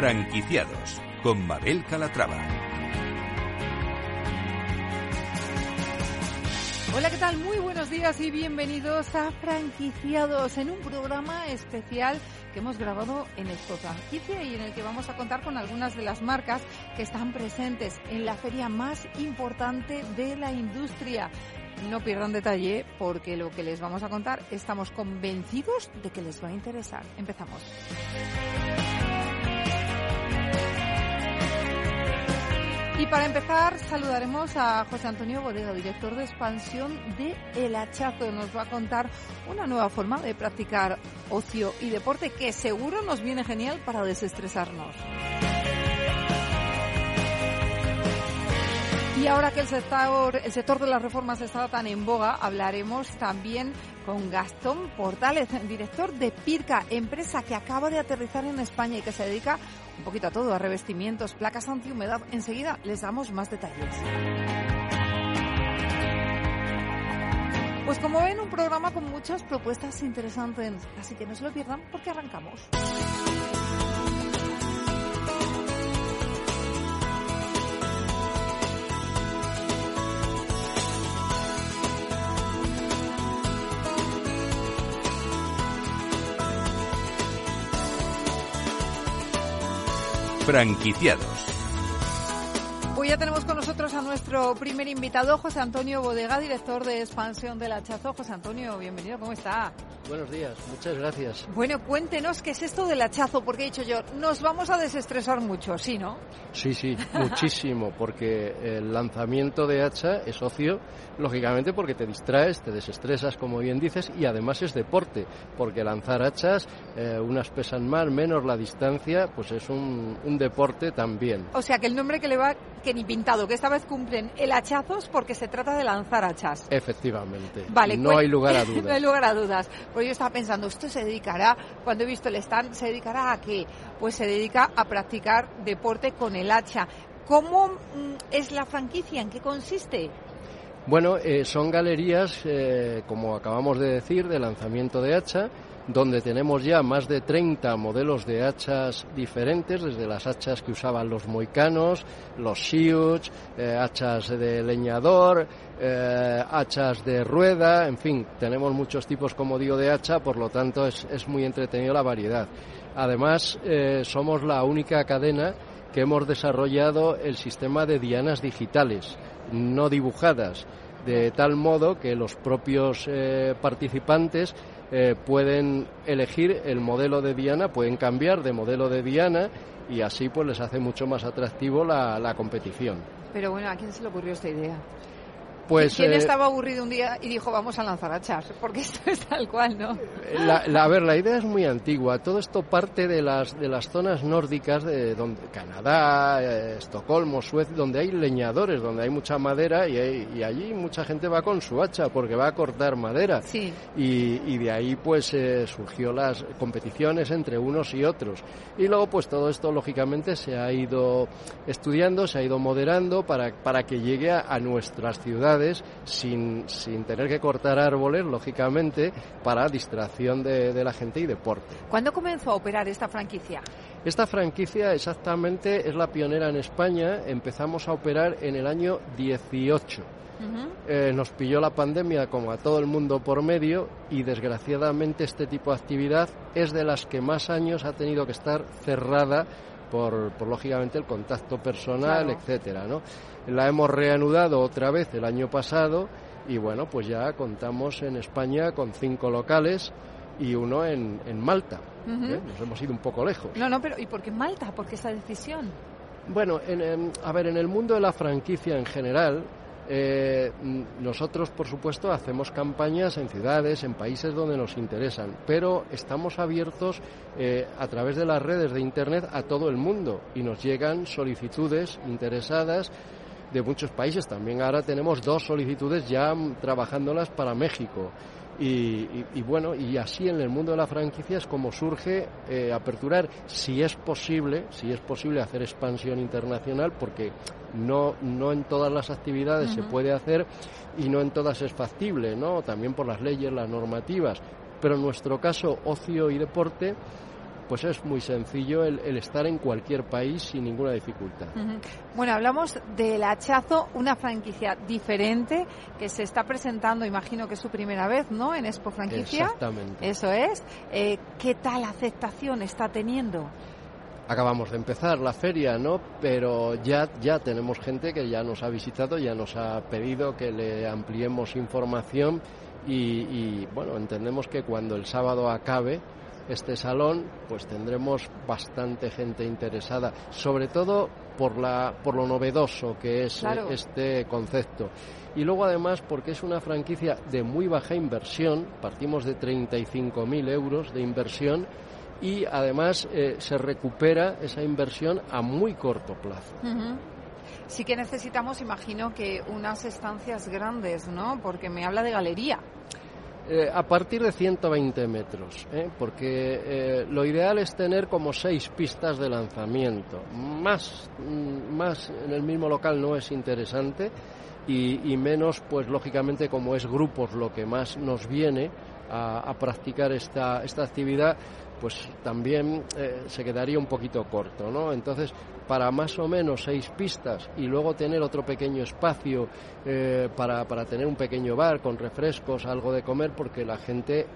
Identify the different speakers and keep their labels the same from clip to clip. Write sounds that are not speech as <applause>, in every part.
Speaker 1: Franquiciados con Mabel Calatrava.
Speaker 2: Hola, ¿qué tal? Muy buenos días y bienvenidos a Franquiciados en un programa especial que hemos grabado en Expo Franquicia y en el que vamos a contar con algunas de las marcas que están presentes en la feria más importante de la industria. No pierdan detalle porque lo que les vamos a contar estamos convencidos de que les va a interesar. Empezamos. Y para empezar, saludaremos a José Antonio Bodega, director de expansión de El Hachazo. Nos va a contar una nueva forma de practicar ocio y deporte que seguro nos viene genial para desestresarnos. Y ahora que el sector, el sector de las reformas está tan en boga, hablaremos también con Gastón Portales, director de Pirca, empresa que acaba de aterrizar en España y que se dedica un poquito a todo, a revestimientos, placas antihumedad. Enseguida les damos más detalles. Pues como ven, un programa con muchas propuestas interesantes, así que no se lo pierdan porque arrancamos.
Speaker 1: Franquiciados.
Speaker 2: Hoy ya tenemos con nosotros a nuestro primer invitado, José Antonio Bodega, director de expansión del Hachazo. José Antonio, bienvenido, ¿cómo está?
Speaker 3: Buenos días, muchas gracias.
Speaker 2: Bueno, cuéntenos qué es esto del hachazo, porque he dicho yo, nos vamos a desestresar mucho, ¿sí, no?
Speaker 3: Sí, sí, <laughs> muchísimo, porque el lanzamiento de hacha es ocio, lógicamente porque te distraes, te desestresas, como bien dices, y además es deporte, porque lanzar hachas, eh, unas pesan más, menos la distancia, pues es un, un deporte también.
Speaker 2: O sea que el nombre que le va, que ni pintado, que esta vez cumplen el hachazos porque se trata de lanzar hachas.
Speaker 3: Efectivamente.
Speaker 2: Vale,
Speaker 3: no hay lugar a <laughs> dudas.
Speaker 2: no hay lugar a dudas. Pues yo estaba pensando, esto se dedicará, cuando he visto el stand, ¿se dedicará a qué? Pues se dedica a practicar deporte con el hacha. ¿Cómo mm, es la franquicia? ¿En qué consiste?
Speaker 3: Bueno, eh, son galerías, eh, como acabamos de decir, de lanzamiento de hacha, donde tenemos ya más de 30 modelos de hachas diferentes, desde las hachas que usaban los moicanos, los sioux, eh, hachas de leñador, eh, hachas de rueda, en fin, tenemos muchos tipos, como digo, de hacha, por lo tanto es, muy entretenido la variedad. Además, eh, somos la única cadena que hemos desarrollado el sistema de dianas digitales, no dibujadas, de tal modo que los propios participantes eh, pueden elegir el modelo de diana, pueden cambiar de modelo de diana y así pues les hace mucho más atractivo la, la competición.
Speaker 2: Pero bueno, ¿a quién se le ocurrió esta idea?
Speaker 3: Pues
Speaker 2: ¿Quién
Speaker 3: eh,
Speaker 2: estaba aburrido un día y dijo vamos a lanzar hachas? <laughs> Porque esto es tal cual, ¿no?
Speaker 3: La, la- a ver, la idea es muy antigua. Todo esto parte de las, de las zonas nórdicas de donde, Canadá, eh, Estocolmo, Suecia, donde hay leñadores, donde hay mucha madera y, hay- y allí mucha gente va con su hacha porque va a cortar madera.
Speaker 2: Sí.
Speaker 3: Y, y de ahí pues eh, surgió las competiciones entre unos y otros. Y luego pues todo esto lógicamente se ha ido estudiando, se ha ido moderando para, para que llegue a, a nuestras ciudades sin, sin tener que cortar árboles, lógicamente, para distracción de, de la gente y deporte.
Speaker 2: ¿Cuándo comenzó a operar esta franquicia?
Speaker 3: Esta franquicia exactamente es la pionera en España. Empezamos a operar en el año 18.
Speaker 2: Ujú.
Speaker 3: Eh, nos pilló la pandemia como a todo el mundo por medio y desgraciadamente este tipo de actividad es de las que más años ha tenido que estar cerrada por, por, lógicamente el contacto personal,
Speaker 2: Claro.
Speaker 3: etcétera, ¿no? La hemos reanudado otra vez el año pasado y bueno, pues ya contamos en España con cinco locales y uno en, en Malta. ¿eh? Nos hemos ido un poco lejos.
Speaker 2: No, no, pero ¿y por qué Malta? ¿Por qué esa decisión?
Speaker 3: Bueno, en, en- a ver, en el mundo de la franquicia en general, eh, nosotros, por supuesto, hacemos campañas en ciudades, en países donde nos interesan, pero estamos abiertos eh, a través de las redes de Internet a todo el mundo y nos llegan solicitudes interesadas de muchos países. También ahora tenemos dos solicitudes ya trabajándolas para México. Y bueno, y así en el mundo de la franquicia es como surge eh, aperturar, si es posible, si es posible hacer expansión internacional, porque no, no en todas las actividades se puede hacer y no en todas es factible, ¿no? También por las leyes, las normativas. Pero en nuestro caso, ocio y deporte, pues es muy sencillo el, estar en cualquier país sin ninguna dificultad.
Speaker 2: Bueno, hablamos del hachazo, una franquicia diferente que se está presentando, imagino que es su primera vez, ¿no? En Expo Franquicia.
Speaker 3: Exactamente.
Speaker 2: Eso es. Eh, ¿Qué tal aceptación está teniendo?
Speaker 3: Acabamos de empezar la feria, ¿no? Pero ya, ya tenemos gente que ya nos ha visitado, ya nos ha pedido que le ampliemos información y, bueno, entendemos que cuando el sábado acabe este salón, pues tendremos bastante gente interesada, sobre todo por, la, por lo novedoso que es este concepto. Y luego además porque es una franquicia de muy baja inversión, partimos de 35.000 euros de inversión, y además eh, se recupera esa inversión a muy corto plazo.
Speaker 2: Sí que necesitamos, imagino, que unas estancias grandes, ¿no? Porque me habla de galería.
Speaker 3: Eh, a partir de 120 metros, ¿eh? porque lo ideal es tener como seis pistas de lanzamiento. Más, mm, más en el mismo local no es interesante y, y menos, pues lógicamente, como es grupos lo que más nos viene, a, practicar esta, esta actividad, pues también eh, se quedaría un poquito corto, ¿no? Entonces, para más o menos seis pistas y luego tener otro pequeño espacio eh, para, para tener un pequeño bar con refrescos, algo de comer, porque la gente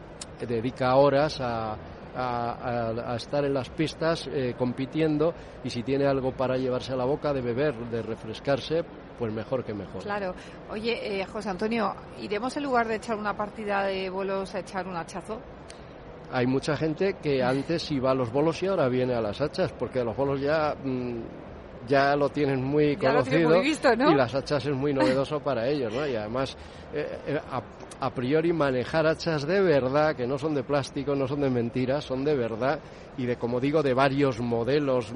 Speaker 3: dedica horas a, a, estar en las pistas eh, compitiendo y si tiene algo para llevarse a la boca, de beber, de refrescarse, pues mejor que mejor.
Speaker 2: Claro. Oye, eh, José Antonio, ¿iremos en lugar de echar una partida de bolos a echar un hachazo?
Speaker 3: Hay mucha gente que antes iba a los bolos y ahora viene a las hachas, porque los bolos ya... Mm, ya lo tienen muy conocido y las hachas es muy novedoso para ellos, ¿no? Y además, eh, a priori manejar hachas de verdad, que no son de plástico, no son de mentiras, son de verdad y de, como digo, de varios modelos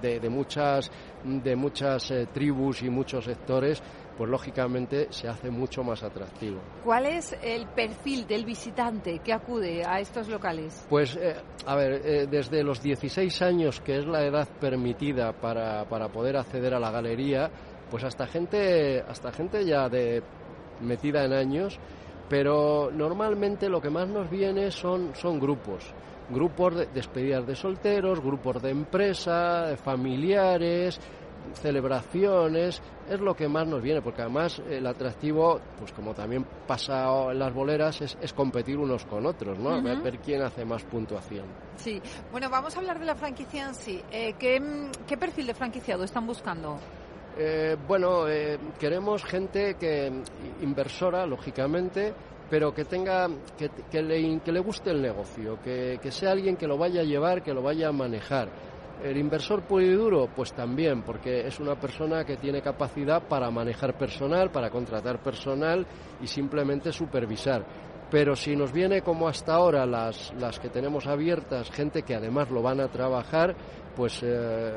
Speaker 3: de, de muchas, de muchas eh, tribus y muchos sectores, pues lógicamente se hace mucho más atractivo.
Speaker 2: ¿Cuál es el perfil del visitante que acude a estos locales?
Speaker 3: Pues, eh, a ver, eh, desde los 16 años, que es la edad permitida para, para poder acceder a la galería, pues hasta gente, hasta gente ya de metida en años, pero normalmente lo que más nos viene son, son grupos. Grupos de despedidas de solteros, grupos de empresa, familiares, celebraciones, es lo que más nos viene, porque además el atractivo, pues como también pasa en las boleras, es, competir unos con otros, ¿no? Ver quién hace más puntuación.
Speaker 2: Sí, bueno, vamos a hablar de la franquicia en sí. Eh, ¿qué, ¿Qué perfil de franquiciado están buscando?
Speaker 3: Eh, bueno, eh, queremos gente que inversora, lógicamente, pero que tenga que, le, que le guste el negocio, que, sea alguien que lo vaya a llevar, que lo vaya a manejar. El inversor puro y duro, pues también, porque es una persona que tiene capacidad para manejar personal, para contratar personal y simplemente supervisar. Pero si nos viene como hasta ahora las, las que tenemos abiertas, gente que además lo van a trabajar, pues eh,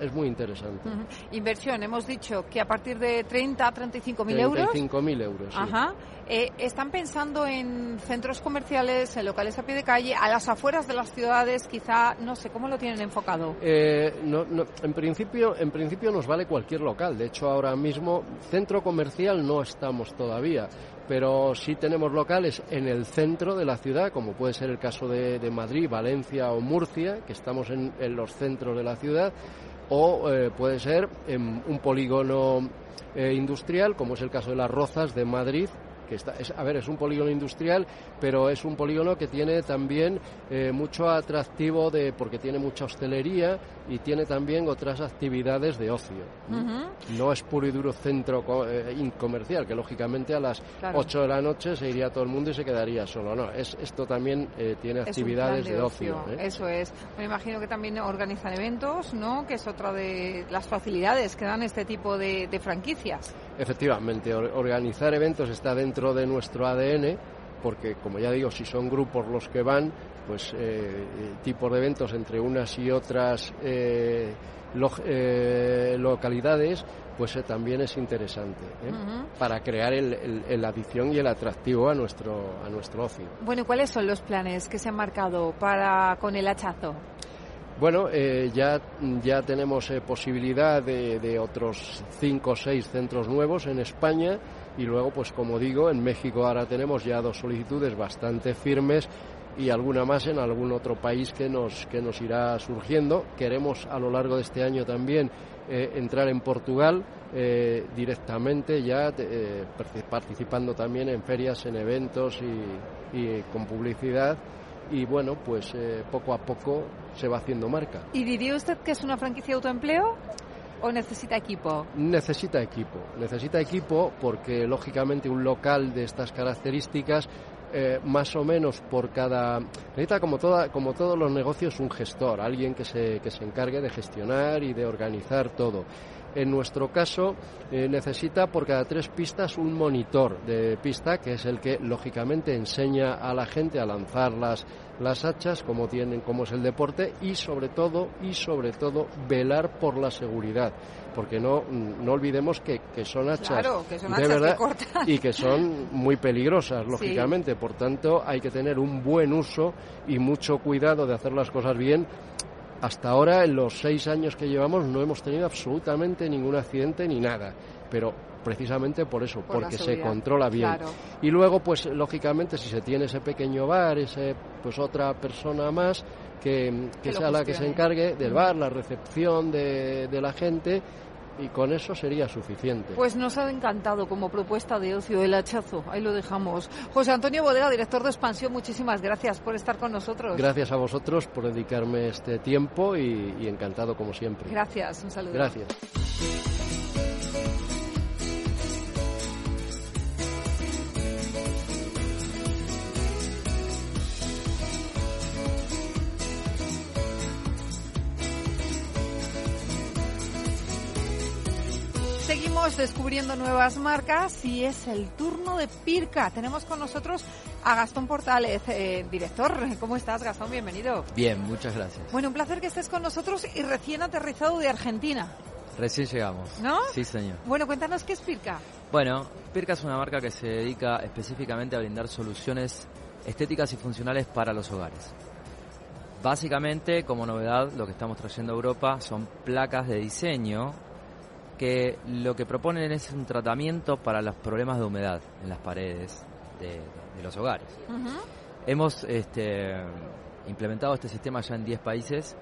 Speaker 3: es muy interesante.
Speaker 2: Inversión, hemos dicho que a partir de 30 a 35 mil euros.
Speaker 3: 35 mil euros.
Speaker 2: Ajá. Eh, ¿Están pensando en centros comerciales, en locales a pie de calle, a las afueras de las ciudades? Quizá, no sé, ¿cómo lo tienen enfocado?
Speaker 3: Eh, no, en, principio, en principio nos vale cualquier local. De hecho, ahora mismo, centro comercial no estamos todavía pero sí tenemos locales en el centro de la ciudad, como puede ser el caso de, Madrid, Valencia o Murcia, que estamos en, en los centros de la ciudad, o eh, puede ser en un polígono eh, industrial, como es el caso de las Rozas de Madrid, que está, es, a ver, es un polígono industrial, pero es un polígono que tiene también eh, mucho atractivo de, porque tiene mucha hostelería y tiene también otras actividades de ocio. No es puro y duro centro eh, comercial, que lógicamente a las 8 de la noche se iría todo el mundo y se quedaría solo. No, es, esto también eh, tiene actividades de, ocio.
Speaker 2: Eso es. Me imagino que también organizan eventos, ¿no? Que es otra de las facilidades que dan este tipo de franquicias.
Speaker 3: Efectivamente, organizar eventos está dentro de nuestro ADN, porque como ya digo, si son grupos los que van, pues eh, tipos de eventos entre unas y otras eh, eh, localidades, pues también es interesante para crear el, la adicción y el atractivo a nuestro a nuestro ocio.
Speaker 2: Bueno, ¿cuáles son los planes que se han marcado para con el hachazo?
Speaker 3: Bueno, eh, ya, ya tenemos eh, posibilidad de, otros cinco o seis centros nuevos en España y luego, pues como digo, en México ahora tenemos ya dos solicitudes bastante firmes y alguna más en algún otro país que nos, que nos irá surgiendo. Queremos a lo largo de este año también eh, entrar en Portugal eh, directamente, ya eh, participando también en ferias, en eventos y con publicidad. Y bueno, pues poco a poco se va haciendo marca.
Speaker 2: ¿Y diría usted que es una franquicia de autoempleo? ¿O necesita equipo?
Speaker 3: Necesita equipo. Necesita equipo porque, lógicamente, un local de estas características eh, más o menos por cada necesita como toda como todos los negocios un gestor alguien que se que se encargue de gestionar y de organizar todo en nuestro caso eh, necesita por cada tres pistas un monitor de pista que es el que lógicamente enseña a la gente a lanzar las las hachas como tienen como es el deporte y sobre todo y sobre todo velar por la seguridad porque no, no olvidemos que, que son hachas, de verdad y que son muy peligrosas, lógicamente. Por tanto, hay que tener un buen uso y mucho cuidado de hacer las cosas bien. Hasta ahora, en los seis años que llevamos, no hemos tenido absolutamente ningún accidente ni nada. Pero precisamente por eso, porque se controla bien. Y luego, pues lógicamente, si se tiene ese pequeño bar, ese, pues otra persona más que, sea la que se encargue del bar, la recepción de, de la gente y con eso sería suficiente.
Speaker 2: Pues nos ha encantado como propuesta de ocio el hachazo. Ahí lo dejamos. José Antonio Bodega, director de Expansión, muchísimas gracias por estar con nosotros.
Speaker 3: Gracias a vosotros por dedicarme este tiempo y, y encantado como siempre.
Speaker 2: Gracias, un saludo.
Speaker 3: Gracias.
Speaker 2: Descubriendo nuevas marcas y es el turno de Pirca. Tenemos con nosotros a Gastón Portales, eh, director. ¿Cómo estás, Gastón? Bienvenido.
Speaker 4: Bien, muchas gracias.
Speaker 2: Bueno, un placer que estés con nosotros y recién aterrizado de Argentina.
Speaker 4: Recién llegamos.
Speaker 2: ¿No?
Speaker 4: Sí, señor.
Speaker 2: Bueno, cuéntanos qué es Pirca.
Speaker 4: Bueno, Pirca es una marca que se dedica específicamente a brindar soluciones estéticas y funcionales para los hogares. Básicamente, como novedad, lo que estamos trayendo a Europa son placas de diseño que lo que proponen es un tratamiento para los problemas de humedad en las paredes de, los hogares. Hemos este, implementado este sistema ya en 10 países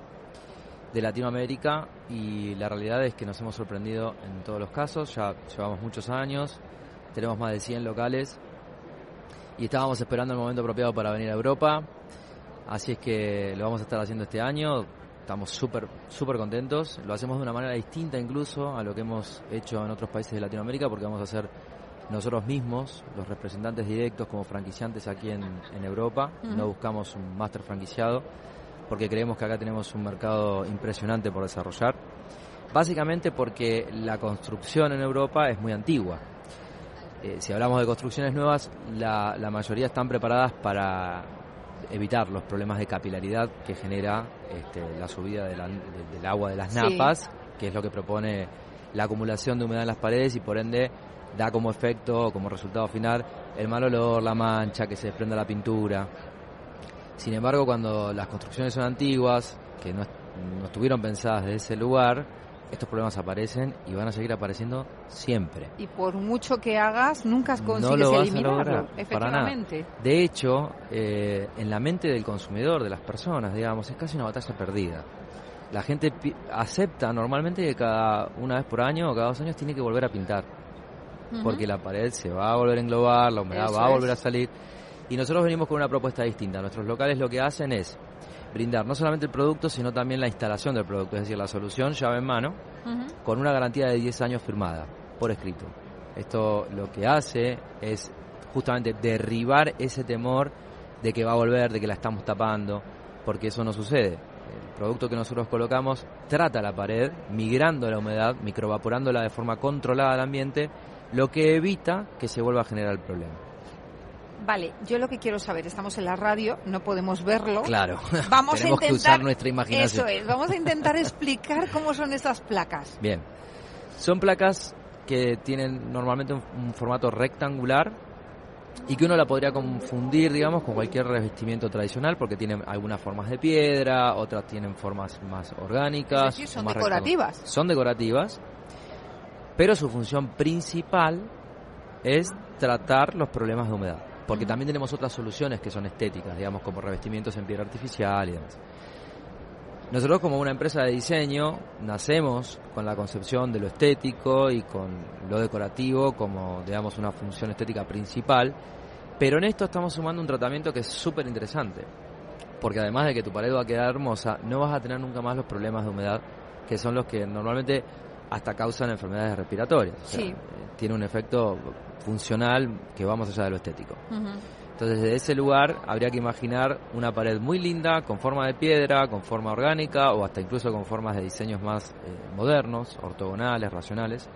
Speaker 4: de Latinoamérica y la realidad es que nos hemos sorprendido en todos los casos, ya llevamos muchos años, tenemos más de 100 locales y estábamos esperando el momento apropiado para venir a Europa, así es que lo vamos a estar haciendo este año, estamos súper súper contentos. Lo hacemos de una manera distinta incluso a lo que hemos hecho en otros países de Latinoamérica porque vamos a ser nosotros mismos los representantes directos como franquiciantes aquí en, Europa. No buscamos un máster franquiciado porque creemos que acá tenemos un mercado impresionante por desarrollar. Básicamente porque la construcción en Europa es muy antigua. Eh, si hablamos de construcciones nuevas, la, la mayoría están preparadas para evitar los problemas de capilaridad que genera este, la subida del agua de las napas, que es lo que propone la acumulación de humedad en las paredes y por ende da como efecto, como resultado final, el mal olor, la mancha, que se desprenda la pintura. Sin embargo, cuando las construcciones son antiguas, que no, no estuvieron pensadas de ese lugar, estos problemas aparecen y van a seguir apareciendo siempre.
Speaker 2: Y por mucho que hagas, nunca consigues no eliminarlo, efectivamente.
Speaker 4: De hecho, eh, en la mente del consumidor, de las personas, digamos, es casi una batalla perdida. La gente acepta normalmente que cada una vez por año o cada dos años tiene que volver a pintar. Porque la pared se va a volver a englobar, la humedad va a volver a salir. Y nosotros venimos con una propuesta distinta. Nuestros locales lo que hacen es brindar no solamente el producto, sino también la instalación del producto, es decir, la solución llave en mano, con una garantía de 10 años firmada, por escrito. Esto lo que hace es justamente derribar ese temor de que va a volver, de que la estamos tapando, porque eso no sucede. El producto que nosotros colocamos trata la pared, migrando la humedad, microvaporándola de forma controlada al ambiente, lo que evita que se vuelva a generar el problema.
Speaker 2: Vale, yo lo que quiero saber, estamos en la radio, no podemos verlo.
Speaker 4: Claro.
Speaker 2: Vamos <laughs>
Speaker 4: Tenemos
Speaker 2: a intentar,
Speaker 4: que usar nuestra imaginación.
Speaker 2: Eso es, vamos a intentar explicar cómo son estas placas.
Speaker 4: Bien. Son placas que tienen normalmente un, formato rectangular y que uno la podría confundir, digamos, con cualquier revestimiento tradicional porque tienen algunas formas de piedra, otras tienen formas más orgánicas.
Speaker 2: son decorativas.
Speaker 4: Son decorativas, pero su función principal es tratar los problemas de humedad. Porque también tenemos otras soluciones que son estéticas, digamos, como revestimientos en piedra artificial y demás. Nosotros como una empresa de diseño nacemos con la concepción de lo estético y con lo decorativo como, digamos, una función estética principal, pero en esto estamos sumando un tratamiento que es súper interesante, porque además de que tu pared va a quedar hermosa, no vas a tener nunca más los problemas de humedad, que son los que normalmente hasta causan enfermedades respiratorias.
Speaker 2: sí.
Speaker 4: Eh, tiene un efecto funcional que va más allá de lo estético. Entonces, desde ese lugar habría que imaginar una pared muy linda, con forma de piedra, con forma orgánica o hasta incluso con formas de diseños más eh, modernos, ortogonales, racionales,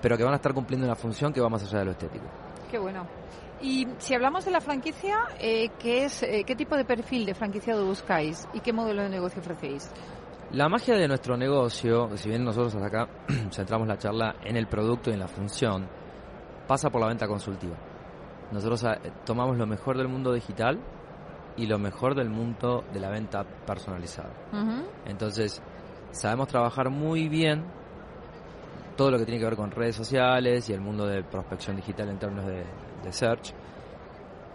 Speaker 4: pero que van a estar cumpliendo una función que va más allá de lo estético.
Speaker 2: Qué bueno. Y si hablamos de la franquicia, eh, ¿qué, es, eh, ¿qué tipo de perfil de franquiciado buscáis y qué modelo de negocio ofrecéis?
Speaker 4: La magia de nuestro negocio, si bien nosotros hasta acá <clears throat> centramos la charla en el producto y en la función, pasa por la venta consultiva. Nosotros eh, tomamos lo mejor del mundo digital y lo mejor del mundo de la venta personalizada. Entonces, sabemos trabajar muy bien todo lo que tiene que ver con redes sociales y el mundo de prospección digital en términos de, de search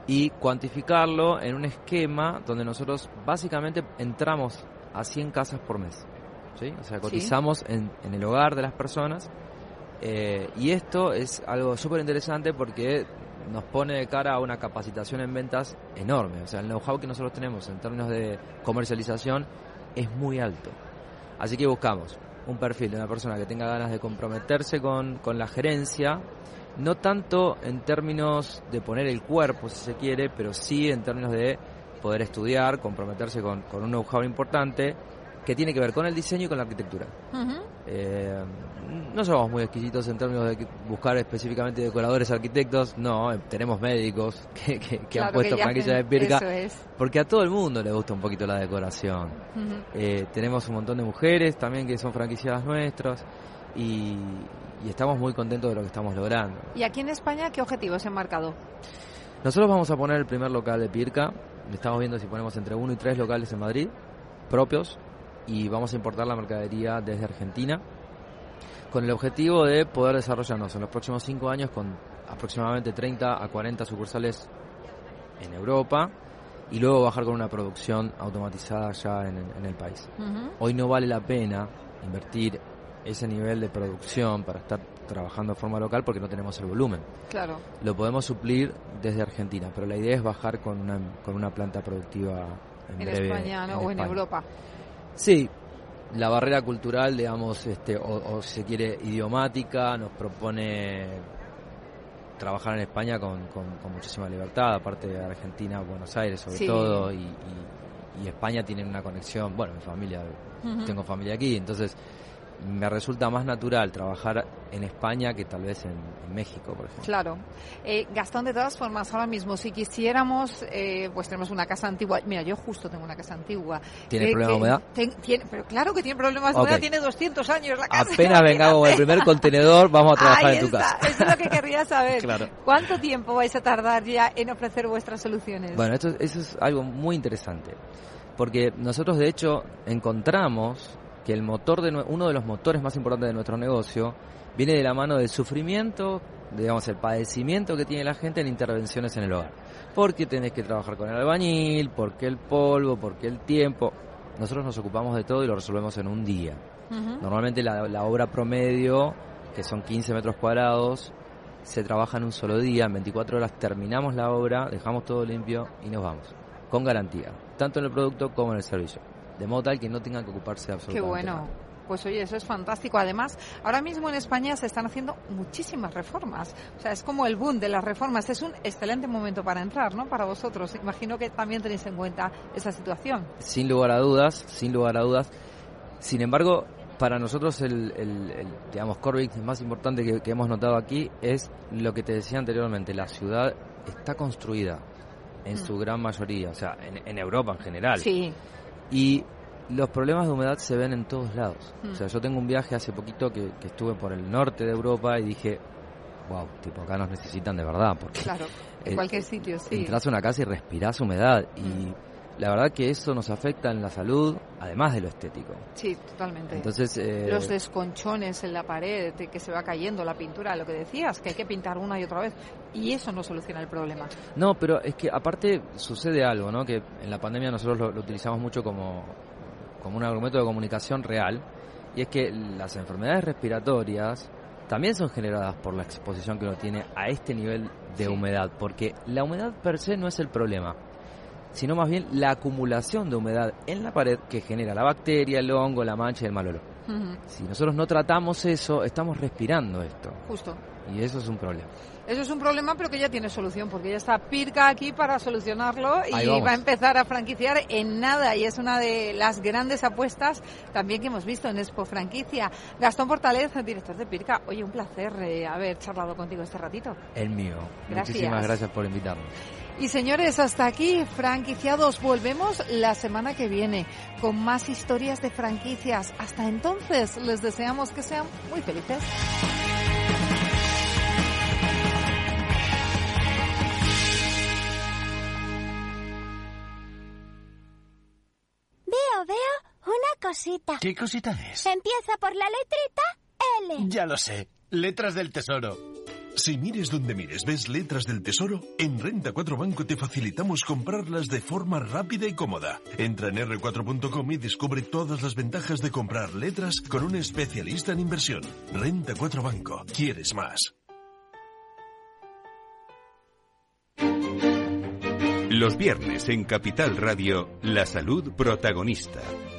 Speaker 4: y cuantificarlo en un esquema donde nosotros básicamente entramos a 100 casas por mes. ¿sí? O sea, cotizamos en, en, el hogar de las personas eh, y esto es algo súper interesante porque nos pone de cara a una capacitación en ventas enorme. O sea, el know-how que nosotros tenemos en términos de comercialización es muy alto. Así que buscamos un perfil de una persona que tenga ganas de comprometerse con, con la gerencia, no tanto en términos de poner el cuerpo, si se quiere, pero sí en términos de poder estudiar, comprometerse con, con un know-how importante que tiene que ver con el diseño y con la arquitectura. eh, no somos muy exquisitos en términos de buscar específicamente decoradores, arquitectos, no, tenemos médicos <laughs> que, que, que
Speaker 2: claro,
Speaker 4: han puesto
Speaker 2: que
Speaker 4: franquicia de Pirca,
Speaker 2: es.
Speaker 4: porque a todo el mundo le gusta un poquito la decoración. eh, tenemos un montón de mujeres también que son franquiciadas nuestras y, y estamos muy contentos de lo que estamos logrando.
Speaker 2: ¿Y aquí en España qué objetivos se han marcado?
Speaker 4: Nosotros vamos a poner el primer local de Pirca, estamos viendo si ponemos entre uno y tres locales en Madrid, propios, y vamos a importar la mercadería desde Argentina, con el objetivo de poder desarrollarnos en los próximos cinco años con aproximadamente 30 a 40 sucursales en Europa y luego bajar con una producción automatizada ya en, en el país.
Speaker 2: Uh -huh.
Speaker 4: Hoy no vale la pena invertir ese nivel de producción para estar trabajando de forma local porque no tenemos el volumen.
Speaker 2: Claro.
Speaker 4: Lo podemos suplir desde Argentina, pero la idea es bajar con una, con una planta productiva en,
Speaker 2: en
Speaker 4: breve,
Speaker 2: España ¿no?
Speaker 4: en
Speaker 2: o
Speaker 4: España.
Speaker 2: en Europa.
Speaker 4: Sí, la barrera cultural, digamos, este, o, o se quiere idiomática, nos propone trabajar en España con, con, con, muchísima libertad, aparte de Argentina, Buenos Aires sobre
Speaker 2: Sí.
Speaker 4: todo, y, y- y España tiene una conexión, bueno, mi familia, tengo familia aquí, entonces me resulta más natural trabajar en España que tal vez en, en México, por ejemplo.
Speaker 2: Claro. Eh, Gastón, de todas formas, ahora mismo, si quisiéramos, eh, pues tenemos una casa antigua. Mira, yo justo tengo una casa antigua.
Speaker 4: ¿Tiene
Speaker 2: Eh,
Speaker 4: problema
Speaker 2: que
Speaker 4: de humedad?
Speaker 2: ten- tiene- pero claro que tiene problemas de humedad, tiene 200 años la casa.
Speaker 4: Apenas <laughs> vengamos con el primer contenedor, vamos a trabajar
Speaker 2: Ahí
Speaker 4: en tu
Speaker 2: está,
Speaker 4: casa.
Speaker 2: Eso es lo que querría saber. <laughs>
Speaker 4: Claro.
Speaker 2: ¿Cuánto tiempo vais a tardar ya en ofrecer vuestras soluciones?
Speaker 4: Bueno, esto, eso es algo muy interesante, porque nosotros de hecho encontramos que el motor de uno de los motores más importantes de nuestro negocio viene de la mano del sufrimiento, digamos el padecimiento que tiene la gente en intervenciones en el hogar. Porque tenés que trabajar con el albañil, porque el polvo, porque el tiempo. Nosotros nos ocupamos de todo y lo resolvemos en un día. Normalmente la, la obra promedio, que son 15 metros cuadrados, se trabaja en un solo día, en 24 horas terminamos la obra, dejamos todo limpio y nos vamos. Con garantía, tanto en el producto como en el servicio. De modo tal que no tengan que ocuparse de
Speaker 2: Qué
Speaker 4: absolutamente
Speaker 2: bueno.
Speaker 4: nada.
Speaker 2: Pues oye, eso es fantástico. Además, ahora mismo en España se están haciendo muchísimas reformas. O sea, es como el boom de las reformas. Es un excelente momento para entrar, ¿no? Para vosotros. Imagino que también tenéis en cuenta esa situación.
Speaker 4: Sin lugar a dudas, sin lugar a dudas. Sin embargo, para nosotros el, el- el, digamos, core más importante que, que hemos notado aquí es lo que te decía anteriormente. La ciudad está construida en
Speaker 2: Mm.
Speaker 4: su gran mayoría, o sea, en, en Europa en general.
Speaker 2: Sí.
Speaker 4: Y los problemas de humedad se ven en todos lados.
Speaker 2: Mm.
Speaker 4: O sea, yo tengo un viaje hace poquito que, que estuve por el norte de Europa y dije, wow, tipo acá nos necesitan de verdad, porque
Speaker 2: Claro. <laughs> En
Speaker 4: Eh,
Speaker 2: cualquier sitio, sí.
Speaker 4: entras a una casa y respirás humedad y la verdad que eso nos afecta en la salud, además de lo estético.
Speaker 2: Sí, totalmente.
Speaker 4: Entonces, eh,
Speaker 2: los desconchones en la pared, que se va cayendo la pintura, lo que decías, que hay que pintar una y otra vez, y eso no soluciona el problema.
Speaker 4: No, pero es que aparte sucede algo, ¿no? Que en la pandemia nosotros lo, lo utilizamos mucho como, como un argumento de comunicación real, y es que las enfermedades respiratorias también son generadas por la exposición que uno tiene a este nivel de
Speaker 2: Sí.
Speaker 4: humedad, porque la humedad per se no es el problema, sino más bien la acumulación de humedad en la pared que genera la bacteria, el hongo, la mancha y el mal olor. Si nosotros no tratamos eso, estamos respirando esto,
Speaker 2: Justo.
Speaker 4: y eso es un problema.
Speaker 2: Eso es un problema, pero que ya tiene solución, porque ya está Pirca aquí para solucionarlo y va a empezar a franquiciar en nada. Y es una de las grandes apuestas también que hemos visto en Expo Franquicia. Gastón Portalez, director de Pirca. Oye, un placer eh, haber charlado contigo este ratito.
Speaker 4: El mío.
Speaker 2: Gracias.
Speaker 4: Muchísimas gracias por invitarnos.
Speaker 2: Y señores, hasta aquí, franquiciados. Volvemos la semana que viene con más historias de franquicias. Hasta entonces, les deseamos que sean muy felices.
Speaker 5: Veo, veo una cosita.
Speaker 6: ¿Qué cosita es?
Speaker 5: Empieza por la letrita L.
Speaker 6: Ya lo sé. Letras del Tesoro.
Speaker 7: Si mires donde mires, ves letras del tesoro, en Renta 4 Banco te facilitamos comprarlas de forma rápida y cómoda. Entra en r4.com y descubre todas las ventajas de comprar letras con un especialista en inversión. Renta 4 Banco. ¿Quieres más?
Speaker 1: Los viernes en Capital Radio, la salud protagonista.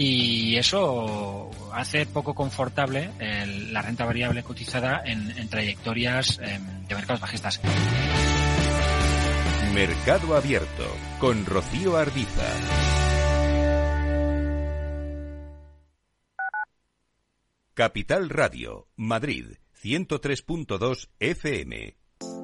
Speaker 8: Y eso hace poco confortable la renta variable cotizada en, trayectorias em, de mercados bajistas.
Speaker 1: Mercado Abierto con Rocío Arbiza. Capital Radio, Madrid, 103.2 FM.